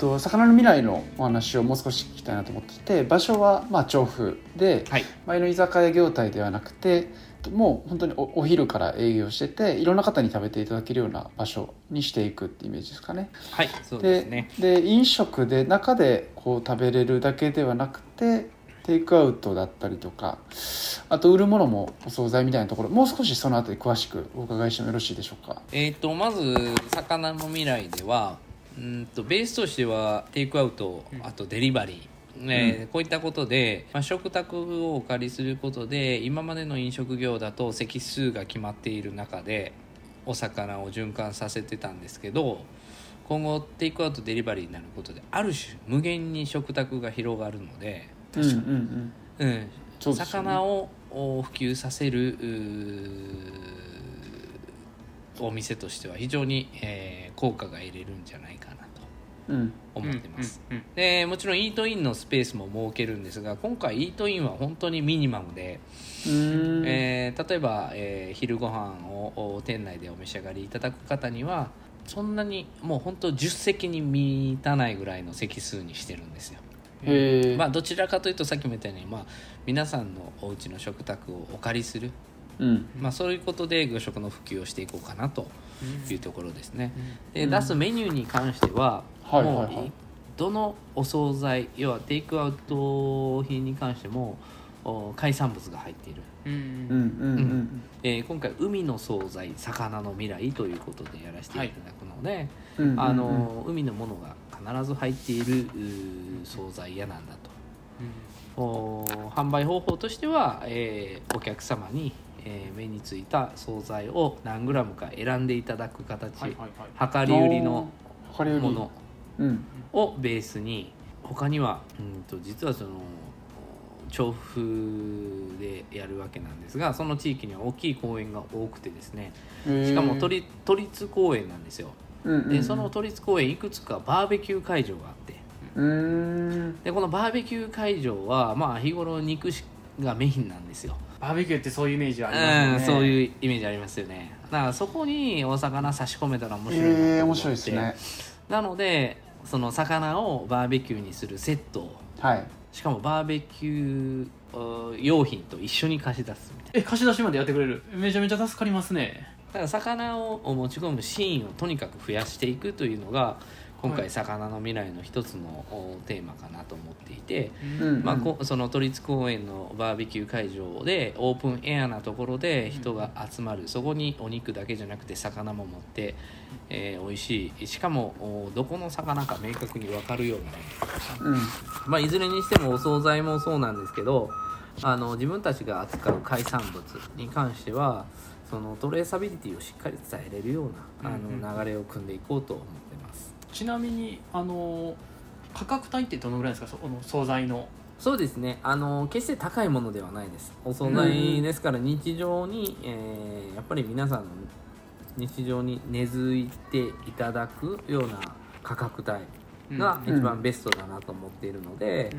と魚の未来のお話をもう少し聞きたいなと思っていて場所はまあ調布で、はい前の居酒屋業態ではなくてもう本当におお昼から営業してていろんな方に食べていただけるような場所にしていくってイメージですかね。はいそうですでねで飲食で中でこう食べれるだけではなくてテイクアウトだったりとかあと売るものもお惣菜みたいなところもう少しそのあたり詳しくお伺いしてもよろしいでしょうか。えー、とまず魚の未来ではうんとベースとしてはテイクアウトあとデリバリー、えーこういったことで、まあ、食卓をお借りすることで今までの飲食業だと席数が決まっている中でお魚を循環させてたんですけど今後テイクアウトデリバリーになることである種無限に食卓が広がるので、うんうんうんうん。そうですよね。魚をお普及させるお店としては非常に、えー効果が得れるんじゃないかなと。うん。思ってます、うんうんでもちろんイートインのスペースも設けるんですが今回イートインは本当にミニマムで、えー例えば、えー昼ご飯をお店内でお召し上がりいただく方にはそんなにもう本当10席に満たないぐらいの席数にしてるんですよ。まあ、どちらかというとさっきも言ったように、まあ、皆さんのお家の食卓をお借りする、うん。まあ、そういうことで魚食の普及をしていこうかなというところですね。でうん。出すメニューに関しては、はいもうどのお惣菜要はテイクアウト品に関してもお海産物が入っている、うんうん。うん。うんえー今回海の惣菜魚の未来ということでやらせていただくので、うんうんあの海のものが必ず入っている惣菜屋なんだと。お販売方法としては、えーお客様に、えー目についた惣菜を何グラムか選んでいただく形、はいはいはい。量り売りのもの。うん。をベースに他にはうんと実はその調布でやるわけなんですがその地域には大きい公園が多くてですね。しかも都立都立公園なんですよ。うんうんでその都立公園いくつかバーベキュー会場があって。うーん。でこのバーベキュー会場はまあ日頃肉がメインなんですよバーベキューってそういうイメージありますよね。うん、そういうイメージありますよね。だからそこにお魚差し込めたら面白いなと思って、ええ面白いですね。なのでその魚をバーベキューにするセットを。はい。しかもバーベキュー uh 用品と一緒に貸し出すみたいえ貸し出しまでやってくれる。めちゃめちゃ助かりますね。なだから魚を持ち込むシーンをとにかく増やしていくというのが今回はい魚の未来の一つのおテーマかなと思っていて、うん。まあ、こその都立公園のバーベキュー会場でオープンエアなところで人が集まる。そこにお肉だけじゃなくて魚も持って、えー美味しい。しかもおどこの魚か明確に分かるような、うん。まあ、いずれにしてもお惣菜もそうなんですけどあの自分たちが扱う海産物に関してはそのトレーサビリティをしっかり伝えれるようなあうんの流れを組んでいこうと思ってます。ちなみにあの価格帯ってどのぐらいですか？その惣菜の。そうですね。あの決して高いものではないです。お惣菜ですから日常に、えーやっぱり皆さんの日常に根付いていただくような価格帯がうん一番ベストだなと思っているので、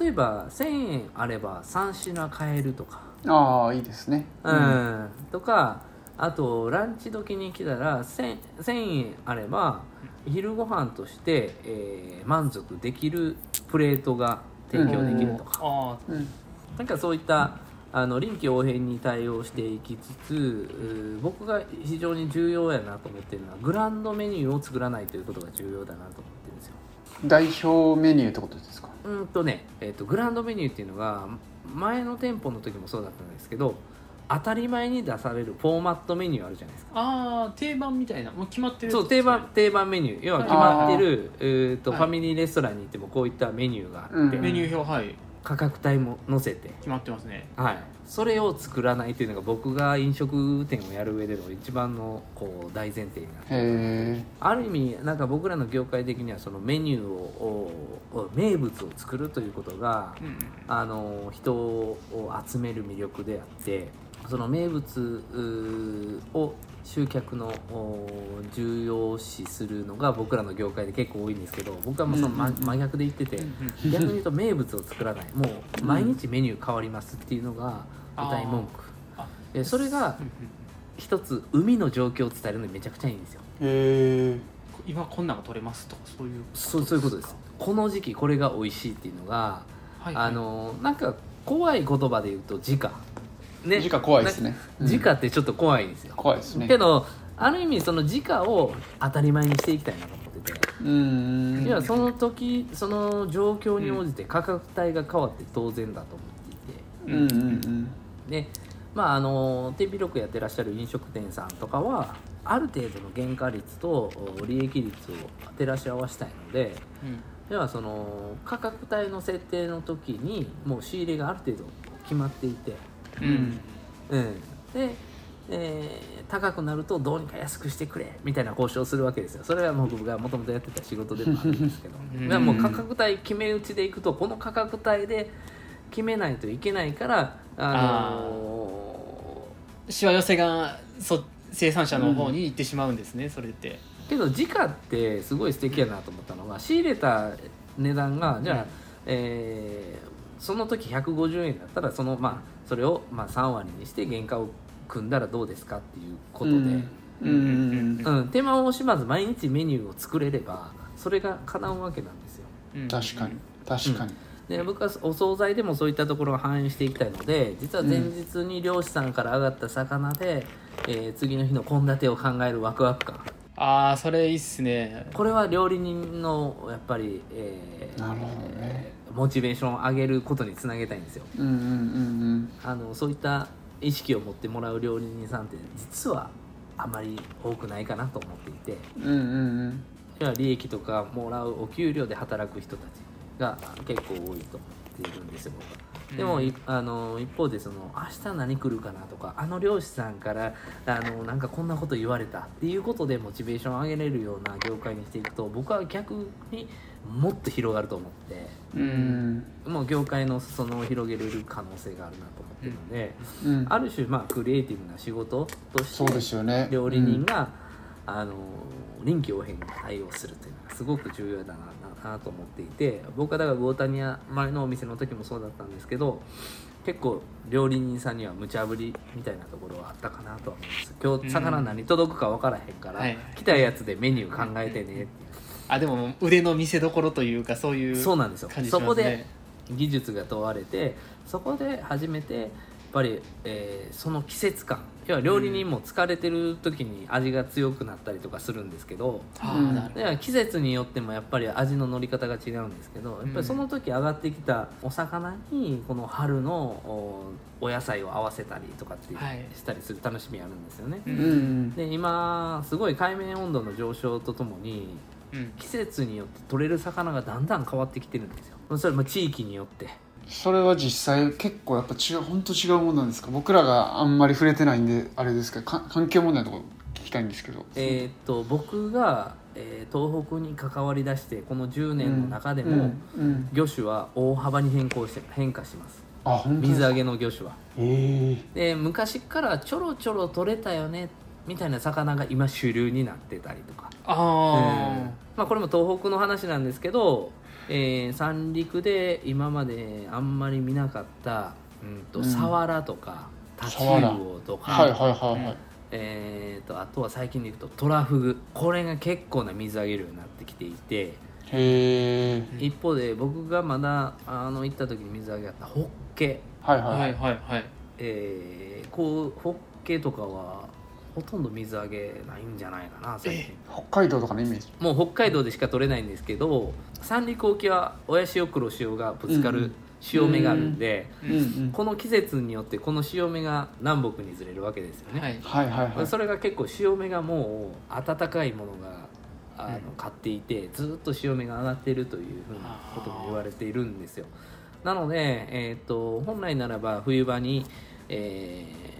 例えば1000円あれば3品買えるとか、ああいいですね。うん。とかあとランチ時に来たら 1000, 1000円あれば昼ご飯として、えー満足できるプレートが提供できるとか、あうんなんかそういったあの臨機応変に対応していきつつ僕が非常に重要やなと思ってるのはグランドメニューを作らないということが重要だなと思ってるんですよ。代表メニューってことですか？うーんとね、えー、とグランドメニューっていうのが前の店舗の時もそうだったんですけど当たり前に出されるフォーマットメニューあるじゃないですか。あー定番みたいな。もう決まってるそう定番定番メニュー。要は決まってるえーと、はい。ファミリーレストランに行ってもこういったメニューがあって、うん。メニュー表はい。価格帯も載せて。決まってますね。はい、それを作らないというのが僕が飲食店をやる上での一番のこう大前提になってある意味なんか僕らの業界的にはそのメニューをを名物を作るということがうんうん。あの人を集める魅力であってその名物を集客のお重要視するのが僕らの業界で結構多いんですけど僕はもうその真,、真逆で言ってて、逆に言うと名物を作らない。もう毎日メニュー変わりますっていうのが歌い文句。あでそれが一つ海の状況を伝えるのにめちゃくちゃいいんですよ。へえ今こんなんが取れますとかそういうそうそういうことです。この時期これが美味しいっていうのが、はいあのなんか怖い言葉で言うと時価ね。時価怖いですね。うん時価ってちょっと怖いんですよ、怖いですね。けどある意味その時価を当たり前にしていきたいなと思ってて、うん。いやその時その状況に応じて価格帯が変わって当然だと思っていて。うんうんうん。でまああの手広くやってらっしゃる飲食店さんとかはある程度の原価率とお利益率を照らし合わせたいのでうん。ではその価格帯の設定の時にもう仕入れがある程度決まっていて、うん。うん、で、えー高くなるとどうにか安くしてくれみたいな交渉をするわけですよ。それはもう僕がもともとやってた仕事でもあるんですけど。うん。もう価格帯決め打ちでいくとこの価格帯で決めないといけないからあのしわ寄せがそ生産者の方に行ってしまうんですね、それって。ーけど時価ってすごい素敵やなと思ったのが仕入れた値段がじゃあ、うん。えーその時150円だったらそのまあそれをまあ3割にして原価を組んだらどうですかっていうことで、うん。うん。うん。うん、手間を惜しまず毎日メニューを作れればそれが叶うわけなんですよ。うん。確かに。確かに。で僕はお惣菜でもそういったところを反映していきたいので実は前日に漁師さんから上がった魚で、えー次の日の献立を考えるワクワク感ああそれいいっすね。これは料理人のやっぱり、えーなるほどね。モチベーションを上げることにつなげたいんですよ。うんうんうんあのそういった意識を持ってもらう料理人さんって実はあまり多くないかなと思っていて。うんうんうん。要は利益とかもらうお給料で働く人たちが結構多いと思っているんですよ僕は。でも、いあの一方でその明日何来るかなとかあの漁師さんからあのなんかこんなこと言われたっていうことでモチベーションを上げれるような業界にしていくと僕は逆にもっと広がると思ってうん。もう業界の裾野を広げれる可能性があるなと思ってるので、うん。ある種まあクリエイティブな仕事としてそうですよね。料理人が、あの臨機応変に対応するというのがすごく重要だななと思っていて僕はだから魚谷屋前のお店の時もそうだったんですけど結構料理人さんには無茶ぶりみたいなところはあったかなとは思います。今日魚何届くか分からへんから、はい。来たやつでメニュー考えてねっていう。あでも腕の見せ所というかそういうそうなんですよ。そこで技術が問われてそこで初めてぱり、えーその季節感要は料理人も疲れてる時に味が強くなったりとかするんですけど、うん。季節によってもやっぱり味の乗り方が違うんですけどやっぱりその時上がってきたお魚にこの春のおお野菜を合わせたりとかってはいしたりする楽しみあるんですよね。ううん。うん。で今すごい海面温度の上昇とともに季節によって取れる魚がだんだん変わってきてるんですよ。それも地域によってそれは実際結構やっぱ違う本当違うもんなんですか？僕らがあんまり触れてないんであれですけどか環境問題のところ聞きたいんですけど。えーっと僕が、えー東北に関わりだしてこの10年の中でも、うんうん魚種は大幅に変更して変化します。あ水揚げの魚種は。え。で昔からちょろちょろ取れたよねみたいな魚が今主流になってたりとか、あうん。まあ、これも東北の話なんですけど、えー三陸で今まであんまり見なかった、うん、とうん。サワラとかタチウオとか、はいはいはいはい。えー、とあとは最近でいくとトラフグ。これが結構な水揚げ量になってきていてへ一方で僕がまだあの行った時に水揚げあったホッケ、あはいはい。はいはいはい。えーこうホッケとかはほとんど水揚げないんじゃないかな最近。北海道とかのイメージ？もう北海道でしか取れないんですけど三陸沖は親潮黒潮がぶつかるうん潮目があるんで、この季節によってこの潮目が南北にずれるわけですよね、はい。はいはいはい。それが結構潮目がもう暖かいものがあのうん。買っていてずっと潮目が上がっているというふうなことも言われているんですよ。なので、えー、と本来ならば冬場に、えー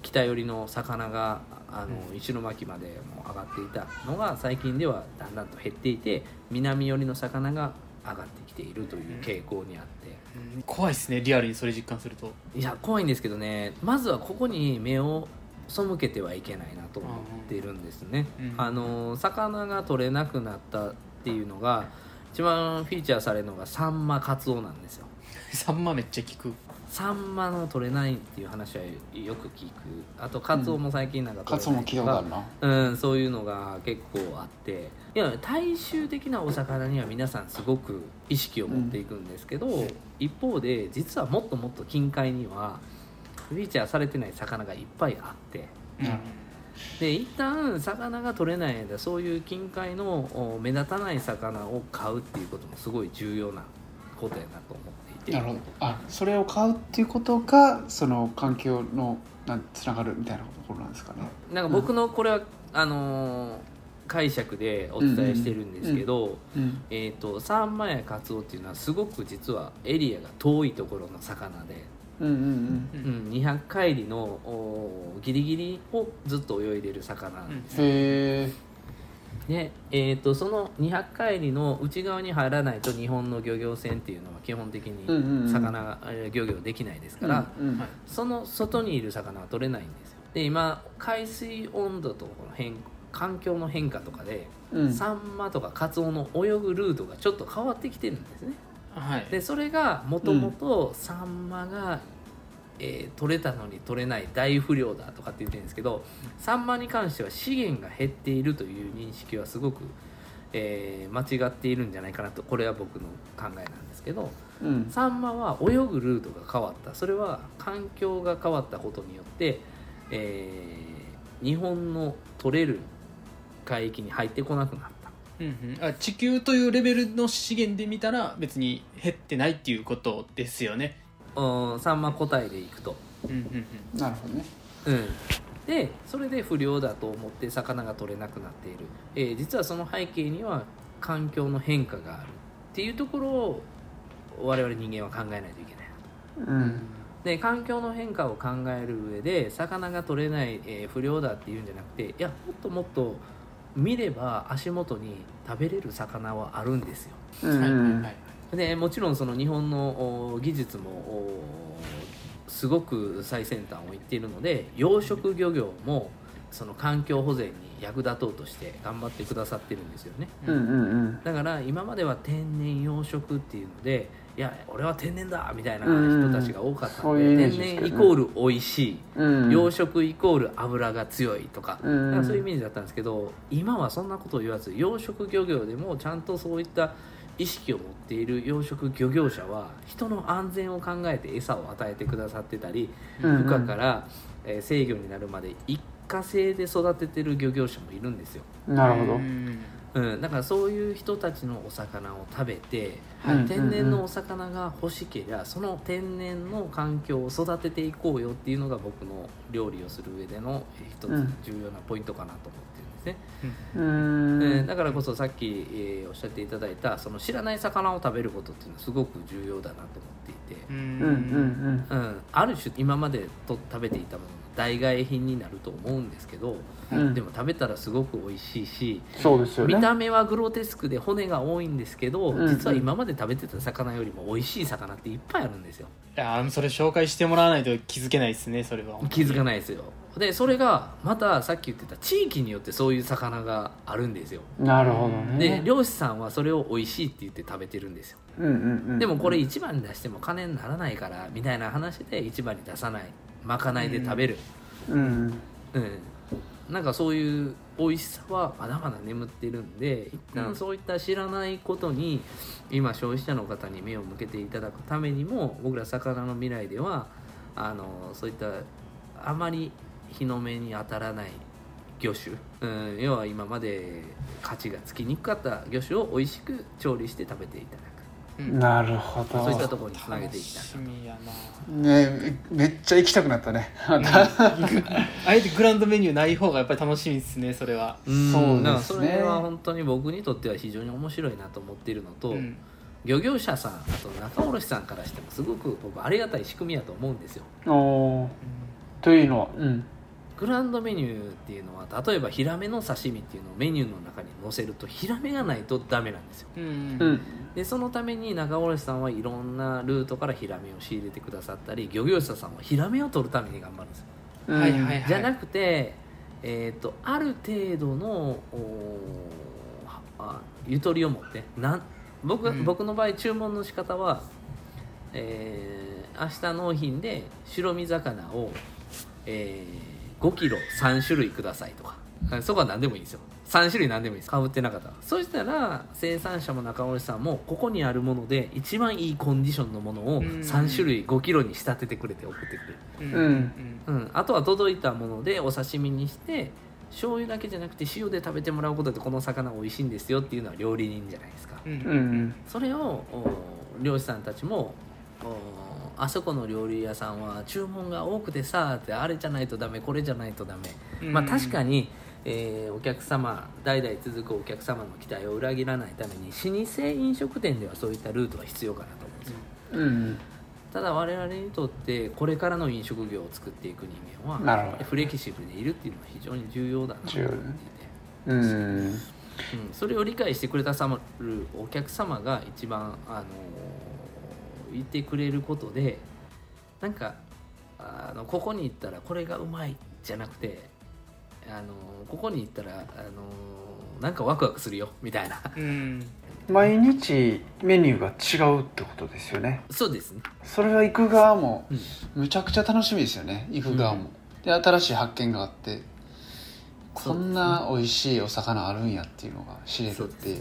北寄りの魚があの石巻までも上がっていたのが最近ではだんだんと減っていて南寄りの魚が上がってきているという傾向にあって。うん。怖いですねリアルにそれ実感すると。いや怖いんですけどねまずはここに目を背けてはいけないなと思っているんですね、うん。あの魚が取れなくなったっていうのが一番フィーチャーされるのがサンマカツオなんですよ。サンマめっちゃ効くサンマの取れないっていう話はよく聞く。あとカツオも最近なんか取れないとあるな。うん、そういうのが結構あって。いや大衆的なお魚には皆さんすごく意識を持っていくんですけど、一方で実はもっともっと近海にはフィーチャーされてない魚がいっぱいあって。なるで一旦魚が取れない間そういう近海のお目立たない魚を買うっていうこともすごい重要なことやなと思っていてなるほど。あそれを買うっていうことがその環境のなんつながるみたいなところなんですかね。なんか僕のこれは、あのー解釈でお伝えしてるんですけど、うん。えー、とサンマやカツオっていうのはすごく実はエリアが遠いところの魚で、うんうんうん、200海里のおギリギリをずっと泳いでる魚なんです、うんへえで、えー、とその200海里の内側に入らないと日本の漁業船っていうのは基本的うんうんうん。漁業できないですから、うんうん。はい。その外にいる魚は取れないんですよ。で今海水温度とこの変環境の変化とかで、うん。サンマとかカツオの泳ぐルートがちょっと変わってきてるんですね。はい。でそれがもともとサンマが、えー取れたのに取れない大不良だとかって言ってるんですけどサンマに関しては資源が減っているという認識はすごく、えー間違っているんじゃないかなとこれは僕の考えなんですけどうん。サンマは泳ぐルートが変わった。それは環境が変わったことによって、えー日本の取れる海域に入ってこなくなった。うんうん。あ地球というレベルの資源で見たら別に減ってないっていうことですよねうんサンマ個体でいくと。うんうんなるほどね。うん、でそれで不良だと思って魚が取れなくなっている、えー実はその背景には環境の変化があるっていうところを我々人間は考えないといけない。なとうん。で環境の変化を考える上で魚が取れない、えー不良だっていうんじゃなくていやもっともっと見れば足元に食べれる魚はあるんですよ。ううん。はいはいんはいでもちろんその日本のお技術もおすごく最先端をいっているので養殖漁業もその環境保全に役立とうとして頑張ってくださってるんですよね。うんうんうん。だから今までは天然養殖っていうのでいや俺は天然だみたいな人たちが多かったので天ジですけどね。然イコール美味しい。うん。養殖イコール油が強いとか,、うん。そういうイメージだったんですけど今はそんなことを言わず養殖漁業でもちゃんとそういった意識を持っている養殖漁業者は人の安全を考えて餌を与えてくださってたりうんうん。孵化から、えー制御になるまで一過性で育ててる漁業者もいるんですよ、なるほど。うん。うん、だからそういう人たちのお魚を食べて、はい。天然のお魚が欲しけりゃその天然の環境を育てていこうよっていうのが僕の料理をする上でのえー一つうん。重要なポイントかなと思ってるね、うーん。えーだからこそさっき、えーおっしゃっていただいたその知らない魚を食べることっていうのはすごく重要だなと思っていて、うん。うんうんうん、ある種今までと食べていたものの代替品になると思うんですけど、うん。でも食べたらすごく美味しいしそうですよね。見た目はグロテスクで骨が多いんですけど、うん実は今まで食べてた魚よりも美味しい魚っていっぱいあるんですよ。いやーそれ紹介してもらわないと気づけないですねそれは。気づかないですよでそれがまたさっき言ってた地域によってそういう魚があるんですよ。なるほどね。で漁師さんはそれを美味しいって言って食べてるんですよ。うんうんうん。でもこれ一番に出しても金にならないからみたいな話で一番に出さない。まかないで食べる。うん。うん、なんかそういう美味しさはまだまだ眠ってるんで一旦そういった知らないことに今消費者の方に目を向けていただくためにも僕ら魚の未来ではあのそういったあまり日の目に当たらない魚種、うん、要は今まで価値がつきにくかった魚種を美味しく調理して食べていただうん。なるほくそういったどところにつなげていきたい楽しみやねめっちゃ行きたくなったね。またなあえてグランドメニューない方がやっぱり楽しみですねそれは。うんそうですね。それは本当に僕にとっては非常に面白いなと思っているのと、うん。漁業者さんあと仲卸さんからしてもすごく僕ありがたい仕組みやと思うんですよ。というのはうんグランドメニューっていうのは例えばヒラメの刺身っていうのをメニューの中に載せるとヒラメがないとダメなんですよ。うんうん。でそのために仲卸さんはいろんなルートからヒラメを仕入れてくださったり漁業者さんはヒラメを取るために頑張るんですよ。うんはいはいはい。じゃなくて、えー、とある程度のおはあゆとりを持ってなん僕,、うん。僕の場合注文の仕方は、えー明日納品で白身魚を、えー、5キロ3種類くださいとか。そこは何でもいいんですよ。3種類何でもいいです。かぶってなかった。らそしたら生産者も中卸さんもここにあるもので一番いいコンディションのものをうん。3種類5キロに仕立ててくれて送ってくれる、うん。うん、あとは届いたものでお刺身にして醤油だけじゃなくて塩で食べてもらうことでこの魚美味しいんですよっていうのは料理人じゃないですか。うん。うん。それをお漁師さんたちもおあそこの料理屋さんは注文が多くてさってあれじゃないとダメこれじゃないとダメ、うん。まあ確かに、えーお客様代々続くお客様の期待を裏切らないために老舗飲食店ではそういったルートは必要かなと思うんですよ。うん。ただ我々にとってこれからの飲食業を作っていく人間はフレキシブルでいるっていうのは非常に重要だなと思っていて、うん。うん、それを理解してくれたさまるお客様が一番、あのーいてくれることでなんかあのここに行ったらこれがうまいじゃなくて、あのーここに行ったら、あのーなんかワクワクするよみたいな。うん。毎日メニューが違うってことですよね。そうですね、それは行く側もうん。むちゃくちゃ楽しみですよね行く側も、で新しい発見があってこんな美味しいお魚あるんやっていうのが知れるってい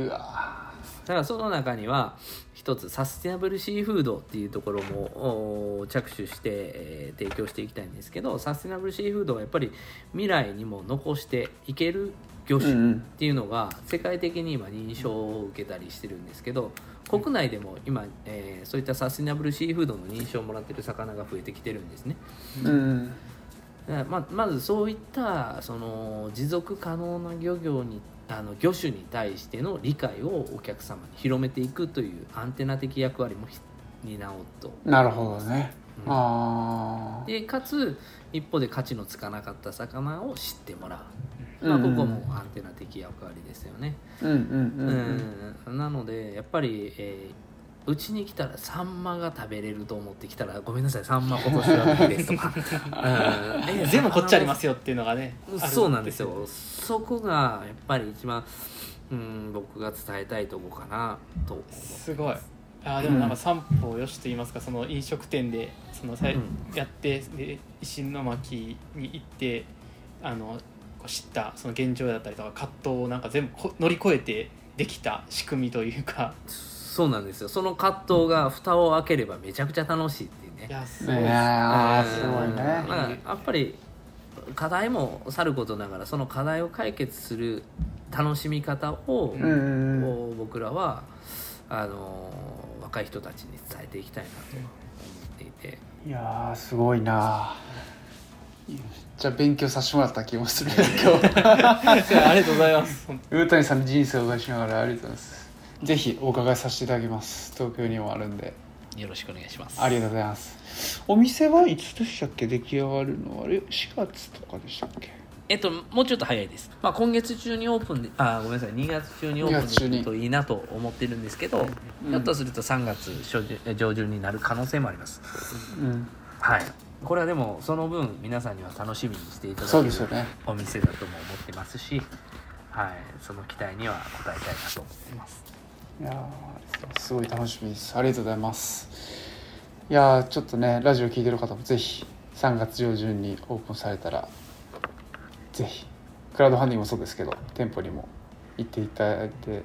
う。うわだからその中には一つサステナブルシーフードっていうところもお着手して、えー提供していきたいんですけどサステナブルシーフードはやっぱり未来にも残していける魚種っていうのが世界的に今認証を受けたりしてるんですけど国内でも今、えーそういったサステナブルシーフードの認証をもらってる魚が増えてきてるんですね。うんままずそういったその持続可能な漁業にあの魚種に対しての理解をお客様に広めていくというアンテナ的役割もひ担おうと。なるほどね、うん。ああでかつ一方で価値のつかなかった魚を知ってもらう、まあ、ここもアンテナ的役割ですよね、なのでやっぱり、えーうちに来たらサンマが食べれると思ってきたらごめんなさいサンマ今年は無理ですとか、うん。えでもこっちありますよっていうのがねそうなんですよ。そこがやっぱり一番、うん、僕が伝えたいとこかなとす。ごい。あーでもなんか三歩よしと言いますかその飲食店でそのさいうん。やってで石巻に行ってあの知ったその現状だったりとか葛藤をなんか全部こ乗り越えてできた仕組みというか そうなんですよ。その葛藤が蓋を開ければめちゃくちゃ楽しいっていうね。いやすごいね。やっぱり課題もさることながらその課題を解決する楽しみ方を、うんうんうん。こう僕らはあの若い人たちに伝えていきたいなと思っていて。いやーすごいな。めっちゃ勉強させてもらった気もする今日。ありがとうございます。本魚谷さんの人生を伺いしながらありがとうございますぜひお伺いさせていただきます。東京にもあるんで。よろしくお願いします。ありがとうございます。お店はいつでしたっけ？出来上がるのは。あれ4月とかでしたっけ？えっと、もうちょっと早いです、まあ、今月中にオープンであごめんなさい。2月中にオー2月中にプンできるといいなと思ってるんですけど、うん。ひょっとすると3月上旬になる可能性もあります。うん。はい。これはでもその分皆さんには楽しみにしていただけるね。お店だとも思ってますし、はい、その期待には応えたいなと思ってますいやすごい楽しみです。ありがとうございます。いやちょっとねラジオ聞いてる方もぜひ3月上旬にオープンされたらぜひクラウドファンディングもそうですけど店舗にも行っていただいて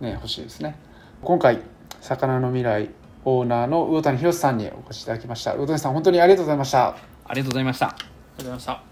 ね欲しいですね。今回魚の未来オーナーの魚谷博さんにお越しいただきました。魚谷さん本当にありがとうございました。ありがとうございました。ありがとうございました。